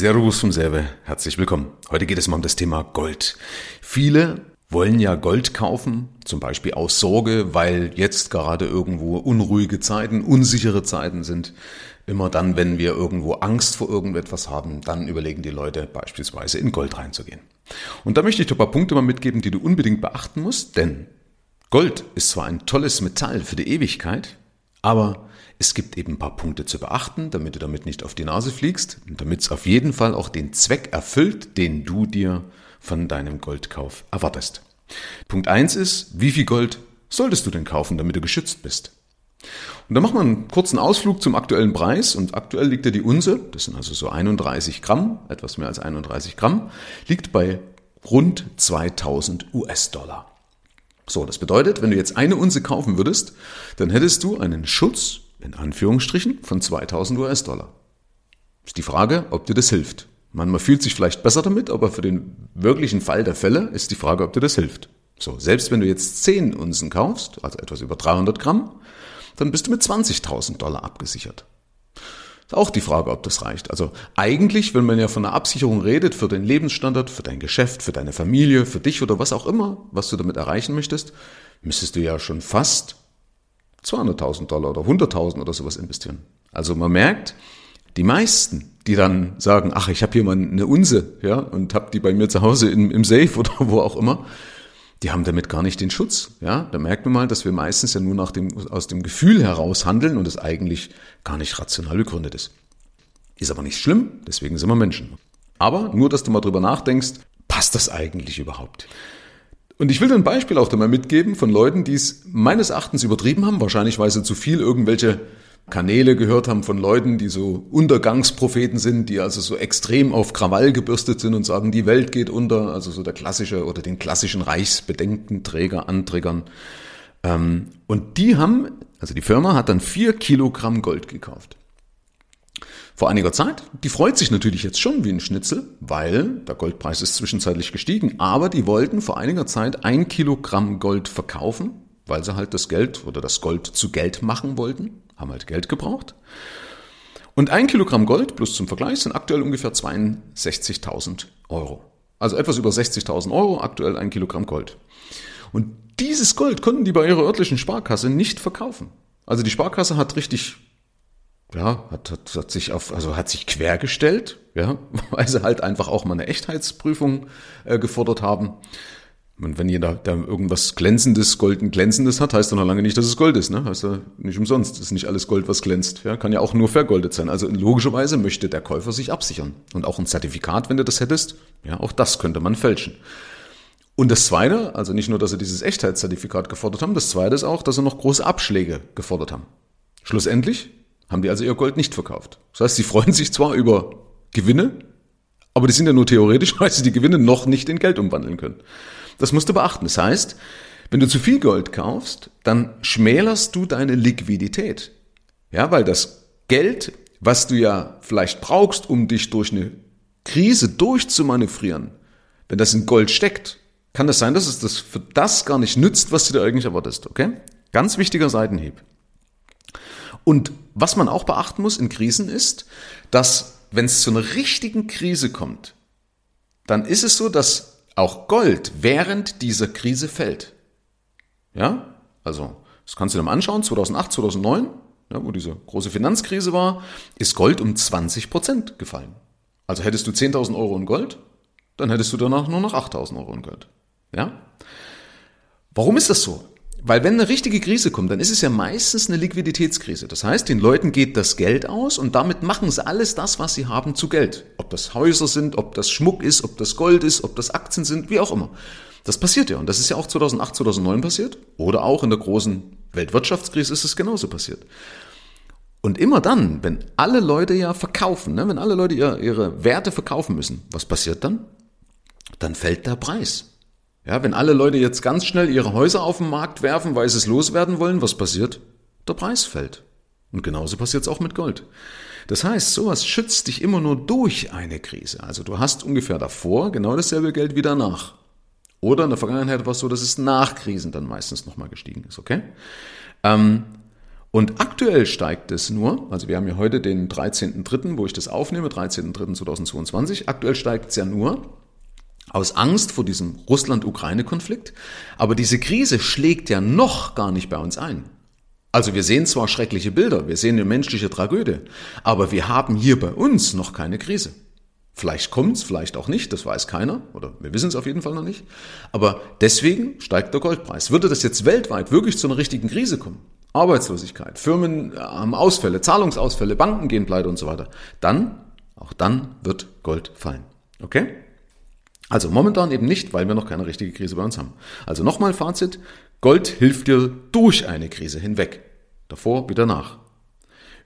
Servus vom Serve, herzlich willkommen. Heute geht es mal um das Thema Gold. Viele wollen ja Gold kaufen, zum Beispiel aus Sorge, weil jetzt gerade irgendwo unruhige Zeiten, unsichere Zeiten sind. Immer dann, wenn wir irgendwo Angst vor irgendetwas haben, dann überlegen die Leute beispielsweise in Gold reinzugehen. Und da möchte ich dir ein paar Punkte mal mitgeben, die du unbedingt beachten musst, denn Gold ist zwar ein tolles Metall für die Ewigkeit, aber es gibt eben ein paar Punkte zu beachten, damit du damit nicht auf die Nase fliegst und damit es auf jeden Fall auch den Zweck erfüllt, den du dir von deinem Goldkauf erwartest. Punkt eins ist, wie viel Gold solltest du denn kaufen, damit du geschützt bist? Und da machen wir einen kurzen Ausflug zum aktuellen Preis und aktuell liegt ja die Unse, das sind also so 31 Gramm, etwas mehr als 31 Gramm, liegt bei rund 2000 US-Dollar. So, das bedeutet, wenn du jetzt eine Unse kaufen würdest, dann hättest du einen Schutz in Anführungsstrichen von 2000 US-Dollar. Ist die Frage, ob dir das hilft. Man, fühlt sich vielleicht besser damit, aber für den wirklichen Fall der Fälle ist die Frage, ob dir das hilft. So, selbst wenn du jetzt 10 Unzen kaufst, also etwas über 300 Gramm, dann bist du mit 20.000 Dollar abgesichert. Ist auch die Frage, ob das reicht. Also eigentlich, wenn man ja von einer Absicherung redet für den Lebensstandard, für dein Geschäft, für deine Familie, für dich oder was auch immer, was du damit erreichen möchtest, müsstest du ja schon fast 200.000 Dollar oder 100.000 oder sowas investieren. Also man merkt, die meisten, die dann sagen, ach, ich habe hier mal eine Unse, ja, und habe die bei mir zu Hause im, im Safe oder wo auch immer, die haben damit gar nicht den Schutz. Ja, da merkt man mal, dass wir meistens ja nur nach dem, aus dem Gefühl heraus handeln und es eigentlich gar nicht rational begründet ist. Ist aber nicht schlimm, deswegen sind wir Menschen. Aber nur, dass du mal drüber nachdenkst, passt das eigentlich überhaupt? Und ich will ein Beispiel auch da mal mitgeben von Leuten, die es meines Erachtens übertrieben haben, wahrscheinlich weil sie zu viel irgendwelche Kanäle gehört haben von Leuten, die so Untergangspropheten sind, die also so extrem auf Krawall gebürstet sind und sagen, die Welt geht unter, also so der klassische oder den klassischen Reichsbedenkenträger antriggern. Ähm, und die haben, also die Firma hat dann vier Kilogramm Gold gekauft vor einiger Zeit. Die freut sich natürlich jetzt schon wie ein Schnitzel, weil der Goldpreis ist zwischenzeitlich gestiegen. Aber die wollten vor einiger Zeit ein Kilogramm Gold verkaufen, weil sie halt das Geld oder das Gold zu Geld machen wollten, haben halt Geld gebraucht. Und ein Kilogramm Gold, plus zum Vergleich, sind aktuell ungefähr 62.000 Euro. Also etwas über 60.000 Euro, aktuell ein Kilogramm Gold. Und dieses Gold konnten die bei ihrer örtlichen Sparkasse nicht verkaufen. Also die Sparkasse hat richtig ja, hat, hat, hat sich auf, also hat sich quergestellt, ja, weil sie halt einfach auch mal eine Echtheitsprüfung äh, gefordert haben. Und wenn jeder da irgendwas glänzendes, golden glänzendes hat, heißt doch noch lange nicht, dass es Gold ist, ne? Ja nicht umsonst. Das ist nicht alles Gold, was glänzt. Ja, kann ja auch nur vergoldet sein. Also logischerweise möchte der Käufer sich absichern. Und auch ein Zertifikat, wenn du das hättest, ja, auch das könnte man fälschen. Und das zweite, also nicht nur, dass sie dieses Echtheitszertifikat gefordert haben, das zweite ist auch, dass sie noch große Abschläge gefordert haben. Schlussendlich haben die also ihr Gold nicht verkauft. Das heißt, sie freuen sich zwar über Gewinne, aber die sind ja nur theoretisch, weil sie die Gewinne noch nicht in Geld umwandeln können. Das musst du beachten. Das heißt, wenn du zu viel Gold kaufst, dann schmälerst du deine Liquidität. Ja, weil das Geld, was du ja vielleicht brauchst, um dich durch eine Krise durchzumanövrieren, wenn das in Gold steckt, kann das sein, dass es das für das gar nicht nützt, was du dir eigentlich erwartest, okay? Ganz wichtiger Seitenhieb. Und was man auch beachten muss in Krisen ist, dass wenn es zu einer richtigen Krise kommt, dann ist es so, dass auch Gold während dieser Krise fällt. Ja, also das kannst du dir mal anschauen, 2008, 2009, ja, wo diese große Finanzkrise war, ist Gold um 20 Prozent gefallen. Also hättest du 10.000 Euro in Gold, dann hättest du danach nur noch 8.000 Euro in Gold. Ja? Warum ist das so? Weil wenn eine richtige Krise kommt, dann ist es ja meistens eine Liquiditätskrise. Das heißt, den Leuten geht das Geld aus und damit machen sie alles das, was sie haben, zu Geld. Ob das Häuser sind, ob das Schmuck ist, ob das Gold ist, ob das Aktien sind, wie auch immer. Das passiert ja und das ist ja auch 2008, 2009 passiert oder auch in der großen Weltwirtschaftskrise ist es genauso passiert. Und immer dann, wenn alle Leute ja verkaufen, ne, wenn alle Leute ihre, ihre Werte verkaufen müssen, was passiert dann? Dann fällt der Preis. Ja, wenn alle Leute jetzt ganz schnell ihre Häuser auf den Markt werfen, weil sie es loswerden wollen, was passiert? Der Preis fällt. Und genauso passiert es auch mit Gold. Das heißt, sowas schützt dich immer nur durch eine Krise. Also du hast ungefähr davor genau dasselbe Geld wie danach. Oder in der Vergangenheit war es so, dass es nach Krisen dann meistens nochmal gestiegen ist, okay? Ähm, Und aktuell steigt es nur, also wir haben ja heute den 13.3., wo ich das aufnehme, 13.3.2022, aktuell steigt es ja nur aus Angst vor diesem Russland-Ukraine-Konflikt, aber diese Krise schlägt ja noch gar nicht bei uns ein. Also wir sehen zwar schreckliche Bilder, wir sehen eine menschliche Tragödie, aber wir haben hier bei uns noch keine Krise. Vielleicht kommt's, vielleicht auch nicht, das weiß keiner, oder wir wissen es auf jeden Fall noch nicht. Aber deswegen steigt der Goldpreis. Würde das jetzt weltweit wirklich zu einer richtigen Krise kommen, Arbeitslosigkeit, Firmen haben Ausfälle, Zahlungsausfälle, Banken gehen pleite und so weiter, dann, auch dann wird Gold fallen. Okay? Also momentan eben nicht, weil wir noch keine richtige Krise bei uns haben. Also nochmal Fazit, Gold hilft dir durch eine Krise hinweg. Davor wie danach.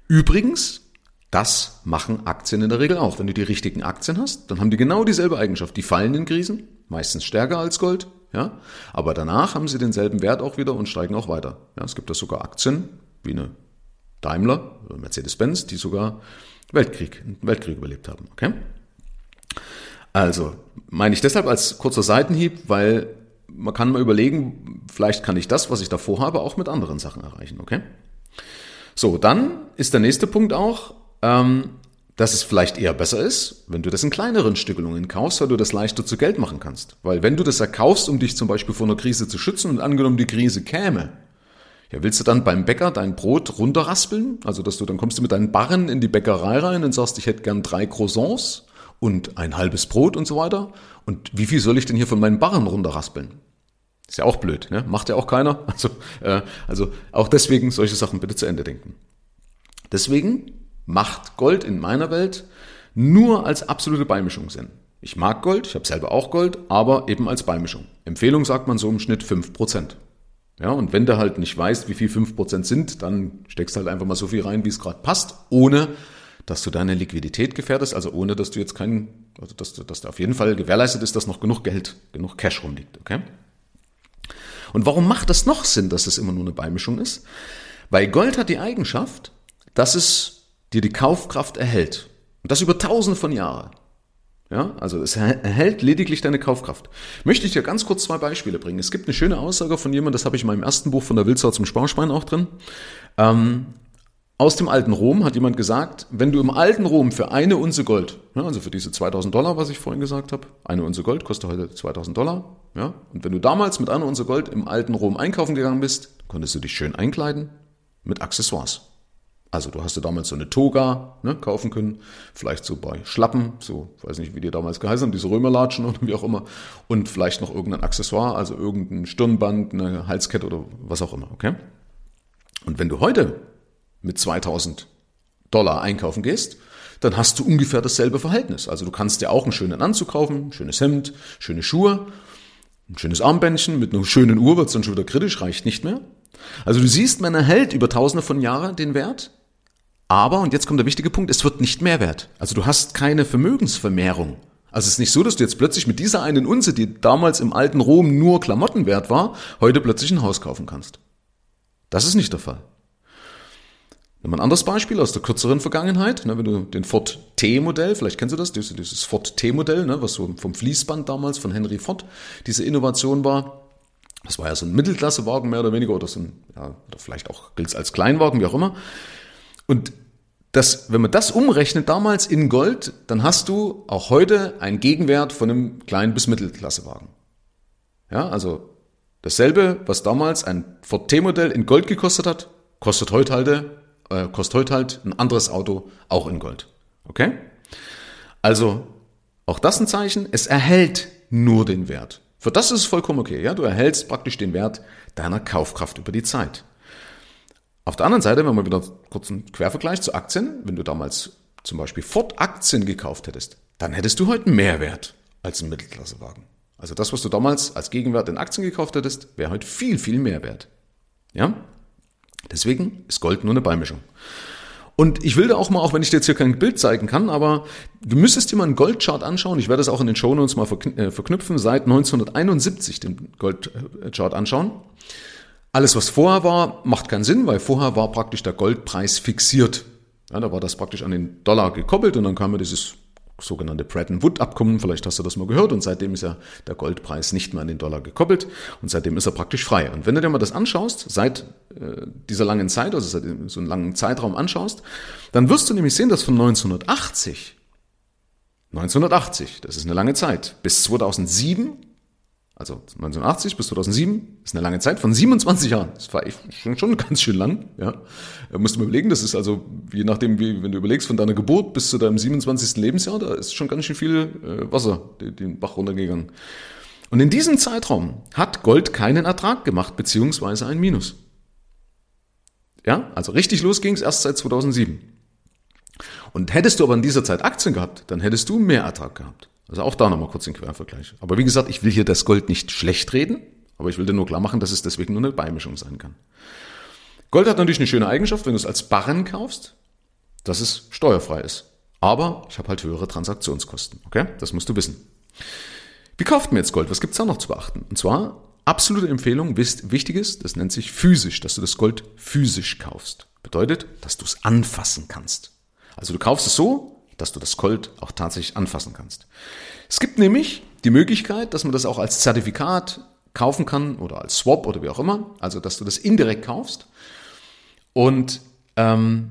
Übrigens, das machen Aktien in der Regel auch. Wenn du die richtigen Aktien hast, dann haben die genau dieselbe Eigenschaft. Die fallen in Krisen, meistens stärker als Gold, ja. Aber danach haben sie denselben Wert auch wieder und steigen auch weiter. Ja, es gibt da sogar Aktien, wie eine Daimler oder Mercedes-Benz, die sogar Weltkrieg, Weltkrieg überlebt haben, okay? Also, meine ich deshalb als kurzer Seitenhieb, weil man kann mal überlegen, vielleicht kann ich das, was ich davor habe, auch mit anderen Sachen erreichen, okay? So, dann ist der nächste Punkt auch, ähm, dass es vielleicht eher besser ist, wenn du das in kleineren Stückelungen kaufst, weil du das leichter zu Geld machen kannst. Weil wenn du das erkaufst, um dich zum Beispiel vor einer Krise zu schützen und angenommen die Krise käme, ja, willst du dann beim Bäcker dein Brot runterraspeln? Also, dass du dann kommst du mit deinen Barren in die Bäckerei rein und sagst, ich hätte gern drei Croissants und ein halbes Brot und so weiter. Und wie viel soll ich denn hier von meinen Barren runterraspeln? Ist ja auch blöd, ne? Macht ja auch keiner. Also, äh, also auch deswegen solche Sachen bitte zu Ende denken. Deswegen macht Gold in meiner Welt nur als absolute Beimischung Sinn. Ich mag Gold, ich habe selber auch Gold, aber eben als Beimischung. Empfehlung sagt man so im Schnitt 5%. Ja, und wenn du halt nicht weißt, wie viel 5% sind, dann steckst halt einfach mal so viel rein, wie es gerade passt, ohne dass du deine Liquidität gefährdest, also ohne dass du jetzt keinen, also dass, dass da auf jeden Fall gewährleistet ist, dass noch genug Geld, genug Cash rumliegt, okay? Und warum macht das noch Sinn, dass es immer nur eine Beimischung ist? Weil Gold hat die Eigenschaft, dass es dir die Kaufkraft erhält. Und das über tausende von Jahren. Ja, also es erhält lediglich deine Kaufkraft. Möchte ich dir ganz kurz zwei Beispiele bringen. Es gibt eine schöne Aussage von jemandem, das habe ich in meinem ersten Buch von der Wildsau zum Sparschwein auch drin. Ähm, aus dem alten Rom hat jemand gesagt, wenn du im alten Rom für eine Unze Gold, ja, also für diese 2000 Dollar, was ich vorhin gesagt habe, eine Unze Gold kostet heute 2000 Dollar, ja, und wenn du damals mit einer Unze Gold im alten Rom einkaufen gegangen bist, konntest du dich schön einkleiden mit Accessoires. Also du hast dir damals so eine Toga ne, kaufen können, vielleicht so bei Schlappen, so weiß nicht, wie die damals geheißen haben, diese Römerlatschen oder wie auch immer, und vielleicht noch irgendein Accessoire, also irgendein Stirnband, eine Halskette oder was auch immer, okay? Und wenn du heute mit 2000 Dollar einkaufen gehst, dann hast du ungefähr dasselbe Verhältnis. Also du kannst dir auch einen schönen Anzug kaufen, ein schönes Hemd, schöne Schuhe, ein schönes Armbändchen mit einer schönen Uhr wird es dann schon wieder kritisch, reicht nicht mehr. Also du siehst, man erhält über tausende von Jahren den Wert, aber, und jetzt kommt der wichtige Punkt, es wird nicht mehr wert. Also du hast keine Vermögensvermehrung. Also es ist nicht so, dass du jetzt plötzlich mit dieser einen Unze, die damals im alten Rom nur Klamotten wert war, heute plötzlich ein Haus kaufen kannst. Das ist nicht der Fall. Nimm ein anderes Beispiel aus der kürzeren Vergangenheit, ne, wenn du den Ford T-Modell, vielleicht kennst du das, dieses Ford T-Modell, ne, was so vom Fließband damals von Henry Ford diese Innovation war. Das war ja so ein Mittelklassewagen mehr oder weniger oder so ein, ja, oder vielleicht auch gilt es als Kleinwagen, wie auch immer. Und das, wenn man das umrechnet damals in Gold, dann hast du auch heute einen Gegenwert von einem kleinen bis Mittelklassewagen. Ja, also dasselbe, was damals ein Ford T-Modell in Gold gekostet hat, kostet heute halt, äh, kostet heute halt ein anderes Auto auch in Gold. Okay? Also auch das ein Zeichen, es erhält nur den Wert. Für das ist es vollkommen okay. Ja, du erhältst praktisch den Wert deiner Kaufkraft über die Zeit. Auf der anderen Seite, wenn man wieder kurz einen Quervergleich zu Aktien, wenn du damals zum Beispiel Ford-Aktien gekauft hättest, dann hättest du heute mehr Wert als ein Mittelklassewagen. Also das, was du damals als Gegenwert in Aktien gekauft hättest, wäre heute viel, viel mehr wert. Ja? Deswegen ist Gold nur eine Beimischung. Und ich will da auch mal, auch wenn ich dir jetzt hier kein Bild zeigen kann, aber du müsstest dir mal einen Goldchart anschauen. Ich werde das auch in den Shownotes mal äh, verknüpfen, seit 1971 den Goldchart anschauen. Alles, was vorher war, macht keinen Sinn, weil vorher war praktisch der Goldpreis fixiert. Ja, da war das praktisch an den Dollar gekoppelt und dann kam ja dieses sogenannte Bretton Woods Abkommen, vielleicht hast du das mal gehört und seitdem ist ja der Goldpreis nicht mehr an den Dollar gekoppelt und seitdem ist er praktisch frei. Und wenn du dir mal das anschaust, seit äh, dieser langen Zeit, also seit so einen langen Zeitraum anschaust, dann wirst du nämlich sehen, dass von 1980, 1980, das ist eine lange Zeit, bis 2007 also 1980 bis 2007 ist eine lange Zeit von 27 Jahren. Das war schon, schon ganz schön lang. Ja, da musst du mal überlegen. Das ist also je nachdem, wie wenn du überlegst von deiner Geburt bis zu deinem 27. Lebensjahr, da ist schon ganz schön viel äh, Wasser den Bach runtergegangen. Und in diesem Zeitraum hat Gold keinen Ertrag gemacht beziehungsweise ein Minus. Ja, also richtig los ging es erst seit 2007. Und hättest du aber in dieser Zeit Aktien gehabt, dann hättest du mehr Ertrag gehabt. Also auch da nochmal kurz den Quervergleich. Aber wie gesagt, ich will hier das Gold nicht schlecht reden, aber ich will dir nur klar machen, dass es deswegen nur eine Beimischung sein kann. Gold hat natürlich eine schöne Eigenschaft, wenn du es als Barren kaufst, dass es steuerfrei ist. Aber ich habe halt höhere Transaktionskosten. Okay? Das musst du wissen. Wie kauft man jetzt Gold? Was gibt's da noch zu beachten? Und zwar absolute Empfehlung, wichtiges, das nennt sich physisch, dass du das Gold physisch kaufst. Bedeutet, dass du es anfassen kannst. Also du kaufst es so, dass du das Gold auch tatsächlich anfassen kannst. Es gibt nämlich die Möglichkeit, dass man das auch als Zertifikat kaufen kann oder als Swap oder wie auch immer, also dass du das indirekt kaufst. Und ähm,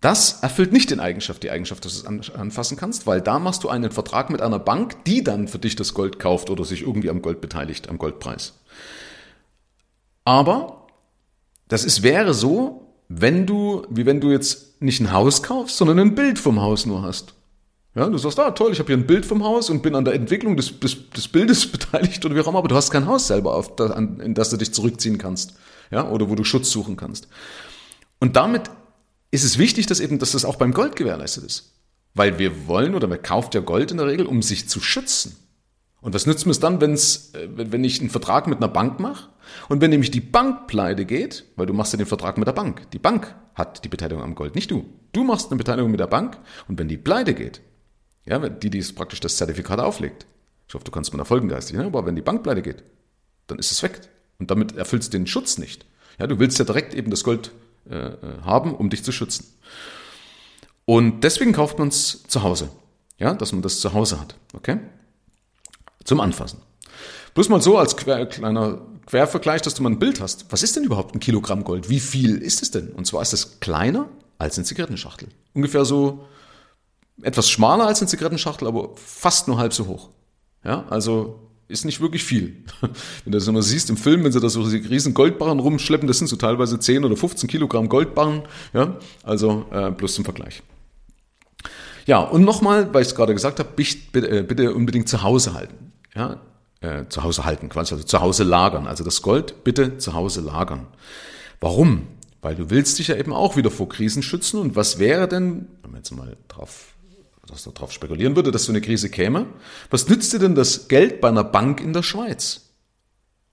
das erfüllt nicht den Eigenschaft, die Eigenschaft, dass du es anfassen kannst, weil da machst du einen Vertrag mit einer Bank, die dann für dich das Gold kauft oder sich irgendwie am Gold beteiligt, am Goldpreis. Aber das ist, wäre so, wenn du, wie wenn du jetzt nicht ein Haus kaufst, sondern ein Bild vom Haus nur hast. Ja, du sagst, ah toll, ich habe hier ein Bild vom Haus und bin an der Entwicklung des, des, des Bildes beteiligt oder wie auch immer, aber du hast kein Haus selber, auf, in das du dich zurückziehen kannst, ja, oder wo du Schutz suchen kannst. Und damit ist es wichtig, dass eben, dass das auch beim Gold gewährleistet ist. Weil wir wollen oder man kauft ja Gold in der Regel, um sich zu schützen. Und was nützt mir es dann, wenn's, äh, wenn ich einen Vertrag mit einer Bank mache und wenn nämlich die Bank pleite geht, weil du machst ja den Vertrag mit der Bank. Die Bank hat die Beteiligung am Gold, nicht du. Du machst eine Beteiligung mit der Bank und wenn die pleite geht, ja, die, die praktisch das Zertifikat auflegt, ich hoffe, du kannst mir da folgen geistig, ne? aber wenn die Bank pleite geht, dann ist es weg. Und damit erfüllst du den Schutz nicht. Ja, du willst ja direkt eben das Gold äh, äh haben, um dich zu schützen. Und deswegen kauft man es zu Hause. Ja, dass man das zu Hause hat. Okay? zum Anfassen. Bloß mal so als kleiner Quervergleich, dass du mal ein Bild hast. Was ist denn überhaupt ein Kilogramm Gold? Wie viel ist es denn? Und zwar ist es kleiner als eine Zigarettenschachtel. Ungefähr so etwas schmaler als eine Zigarettenschachtel, aber fast nur halb so hoch. Ja, also ist nicht wirklich viel. Wenn du das immer siehst im Film, wenn sie da so riesen Goldbarren rumschleppen, das sind so teilweise 10 oder 15 Kilogramm Goldbarren. Ja, also äh, bloß zum Vergleich. Ja, und nochmal, weil ich es gerade gesagt habe, bitte, äh, bitte unbedingt zu Hause halten ja, äh, zu Hause halten, quasi, also zu Hause lagern. Also das Gold bitte zu Hause lagern. Warum? Weil du willst dich ja eben auch wieder vor Krisen schützen. Und was wäre denn, wenn man jetzt mal drauf, dass darauf spekulieren würde, dass so eine Krise käme, was nützt dir denn das Geld bei einer Bank in der Schweiz?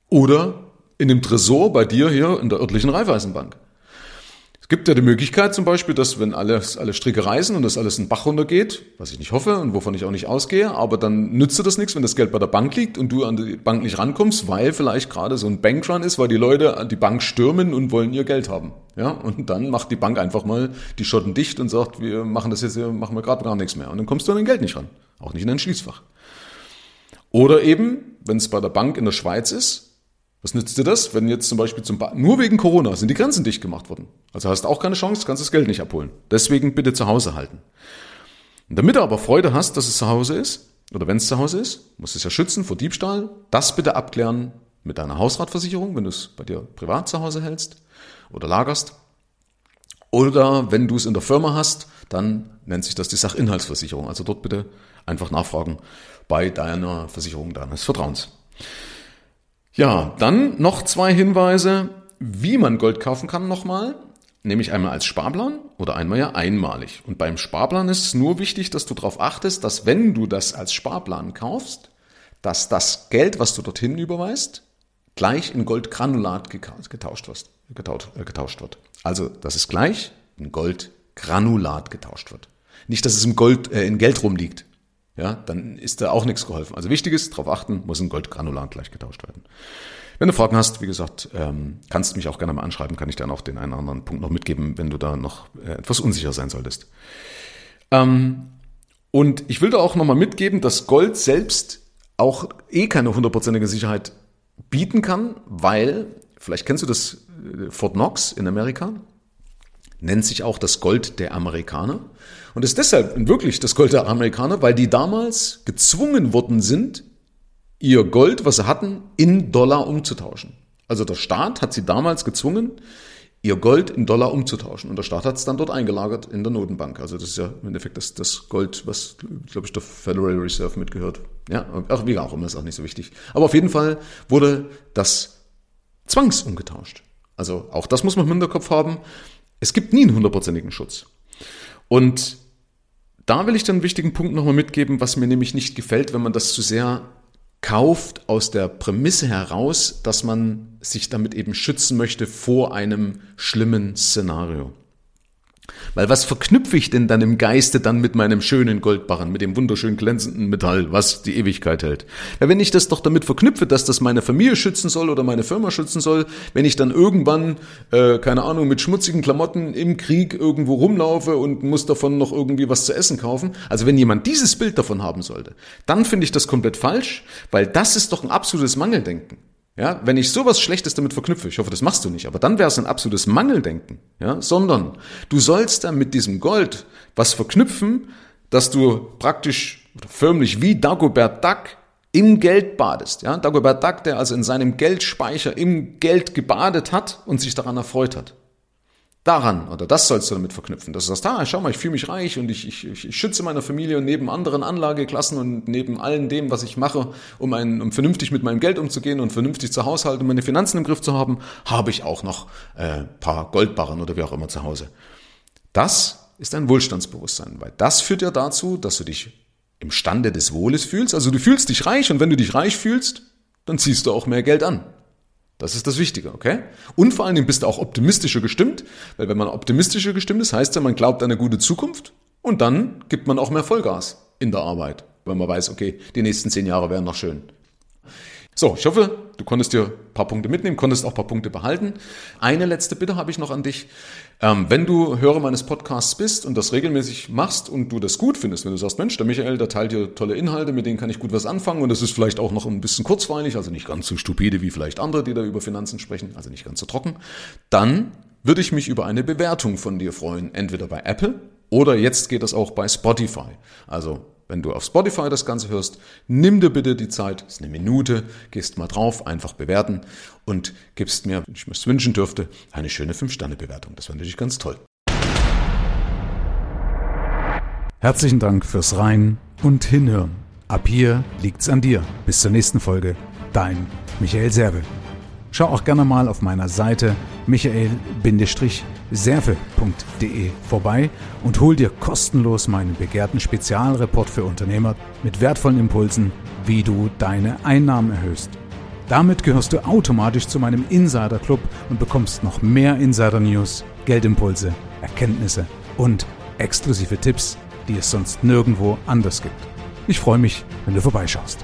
Oder in dem Tresor bei dir hier in der örtlichen Raiffeisenbank? Gibt ja die Möglichkeit zum Beispiel, dass wenn alles, alle Stricke reißen und das alles in den Bach runtergeht, was ich nicht hoffe und wovon ich auch nicht ausgehe, aber dann nützt dir das nichts, wenn das Geld bei der Bank liegt und du an die Bank nicht rankommst, weil vielleicht gerade so ein Bankrun ist, weil die Leute an die Bank stürmen und wollen ihr Geld haben. Ja, und dann macht die Bank einfach mal die Schotten dicht und sagt, wir machen das jetzt, machen wir gerade gar nichts mehr. Und dann kommst du an dein Geld nicht ran. Auch nicht in dein Schließfach. Oder eben, wenn es bei der Bank in der Schweiz ist, was nützt dir das, wenn jetzt zum Beispiel zum ba nur wegen Corona sind die Grenzen dicht gemacht worden? Also hast du auch keine Chance, kannst das Geld nicht abholen. Deswegen bitte zu Hause halten. Und damit du aber Freude hast, dass es zu Hause ist, oder wenn es zu Hause ist, musst du es ja schützen vor Diebstahl. Das bitte abklären mit deiner Hausratversicherung, wenn du es bei dir privat zu Hause hältst oder lagerst. Oder wenn du es in der Firma hast, dann nennt sich das die Sachinhaltsversicherung. Also dort bitte einfach nachfragen bei deiner Versicherung deines Vertrauens. Ja, dann noch zwei Hinweise, wie man Gold kaufen kann nochmal. Nämlich einmal als Sparplan oder einmal ja einmalig. Und beim Sparplan ist es nur wichtig, dass du darauf achtest, dass wenn du das als Sparplan kaufst, dass das Geld, was du dorthin überweist, gleich in Goldgranulat getauscht wird. Äh, getauscht wird. Also, dass es gleich in Goldgranulat getauscht wird. Nicht, dass es im Gold, äh, in Geld rumliegt ja, dann ist da auch nichts geholfen. Also wichtig ist, darauf achten, muss ein Goldgranulat gleich getauscht werden. Wenn du Fragen hast, wie gesagt, ähm, kannst du mich auch gerne mal anschreiben, kann ich dann auch den einen oder anderen Punkt noch mitgeben, wenn du da noch äh, etwas unsicher sein solltest. Ähm, Und ich will da auch nochmal mitgeben, dass Gold selbst auch eh keine hundertprozentige Sicherheit bieten kann, weil, vielleicht kennst du das äh, Fort Knox in Amerika, nennt sich auch das Gold der Amerikaner. Und ist deshalb wirklich das Gold der Amerikaner, weil die damals gezwungen worden sind, ihr Gold, was sie hatten, in Dollar umzutauschen. Also der Staat hat sie damals gezwungen, ihr Gold in Dollar umzutauschen. Und der Staat hat es dann dort eingelagert in der Notenbank. Also das ist ja im Endeffekt das, das Gold, was, glaube ich, der Federal Reserve mitgehört. Ja, ach, wie auch immer, ist auch nicht so wichtig. Aber auf jeden Fall wurde das zwangsumgetauscht. Also auch das muss man im Hinterkopf haben. Es gibt nie einen hundertprozentigen Schutz. Und da will ich dann einen wichtigen Punkt nochmal mitgeben, was mir nämlich nicht gefällt, wenn man das zu sehr kauft aus der Prämisse heraus, dass man sich damit eben schützen möchte vor einem schlimmen Szenario. Weil was verknüpfe ich denn dann im Geiste dann mit meinem schönen Goldbarren, mit dem wunderschön glänzenden Metall, was die Ewigkeit hält? Ja, wenn ich das doch damit verknüpfe, dass das meine Familie schützen soll oder meine Firma schützen soll, wenn ich dann irgendwann, äh, keine Ahnung, mit schmutzigen Klamotten im Krieg irgendwo rumlaufe und muss davon noch irgendwie was zu essen kaufen, also wenn jemand dieses Bild davon haben sollte, dann finde ich das komplett falsch, weil das ist doch ein absolutes Mangeldenken. Ja, wenn ich sowas Schlechtes damit verknüpfe, ich hoffe, das machst du nicht, aber dann wäre es ein absolutes Mangeldenken, ja, sondern du sollst dann mit diesem Gold was verknüpfen, dass du praktisch förmlich wie Dagobert Duck im Geld badest, ja, Dagobert Duck, der also in seinem Geldspeicher im Geld gebadet hat und sich daran erfreut hat. Daran, oder das sollst du damit verknüpfen. Dass du sagst, ah, schau mal, ich fühle mich reich und ich, ich, ich schütze meine Familie und neben anderen Anlageklassen und neben allem dem, was ich mache, um, ein, um vernünftig mit meinem Geld umzugehen und vernünftig zu haushalten meine Finanzen im Griff zu haben, habe ich auch noch äh, paar Goldbarren oder wie auch immer zu Hause. Das ist ein Wohlstandsbewusstsein, weil das führt ja dazu, dass du dich im Stande des Wohles fühlst. Also du fühlst dich reich und wenn du dich reich fühlst, dann ziehst du auch mehr Geld an. Das ist das Wichtige, okay? Und vor allen Dingen bist du auch optimistischer gestimmt, weil wenn man optimistischer gestimmt ist, heißt ja, man glaubt an eine gute Zukunft und dann gibt man auch mehr Vollgas in der Arbeit, weil man weiß, okay, die nächsten zehn Jahre wären noch schön. So, ich hoffe, du konntest dir ein paar Punkte mitnehmen, konntest auch ein paar Punkte behalten. Eine letzte Bitte habe ich noch an dich. Ähm, wenn du Hörer meines Podcasts bist und das regelmäßig machst und du das gut findest, wenn du sagst, Mensch, der Michael, der teilt hier tolle Inhalte, mit denen kann ich gut was anfangen und das ist vielleicht auch noch ein bisschen kurzweilig, also nicht ganz so stupide wie vielleicht andere, die da über Finanzen sprechen, also nicht ganz so trocken, dann würde ich mich über eine Bewertung von dir freuen, entweder bei Apple oder jetzt geht das auch bei Spotify. Also wenn du auf Spotify das Ganze hörst, nimm dir bitte die Zeit, ist eine Minute, gehst mal drauf, einfach bewerten und gibst mir, wenn ich mir es wünschen dürfte, eine schöne 5-Sterne-Bewertung. Das wäre natürlich ganz toll. Herzlichen Dank fürs Rein und Hinhören. Ab hier liegt's an dir. Bis zur nächsten Folge. Dein Michael Serve. Schau auch gerne mal auf meiner Seite michael-serve.de vorbei und hol dir kostenlos meinen begehrten Spezialreport für Unternehmer mit wertvollen Impulsen, wie du deine Einnahmen erhöhst. Damit gehörst du automatisch zu meinem Insider Club und bekommst noch mehr Insider News, Geldimpulse, Erkenntnisse und exklusive Tipps, die es sonst nirgendwo anders gibt. Ich freue mich, wenn du vorbeischaust.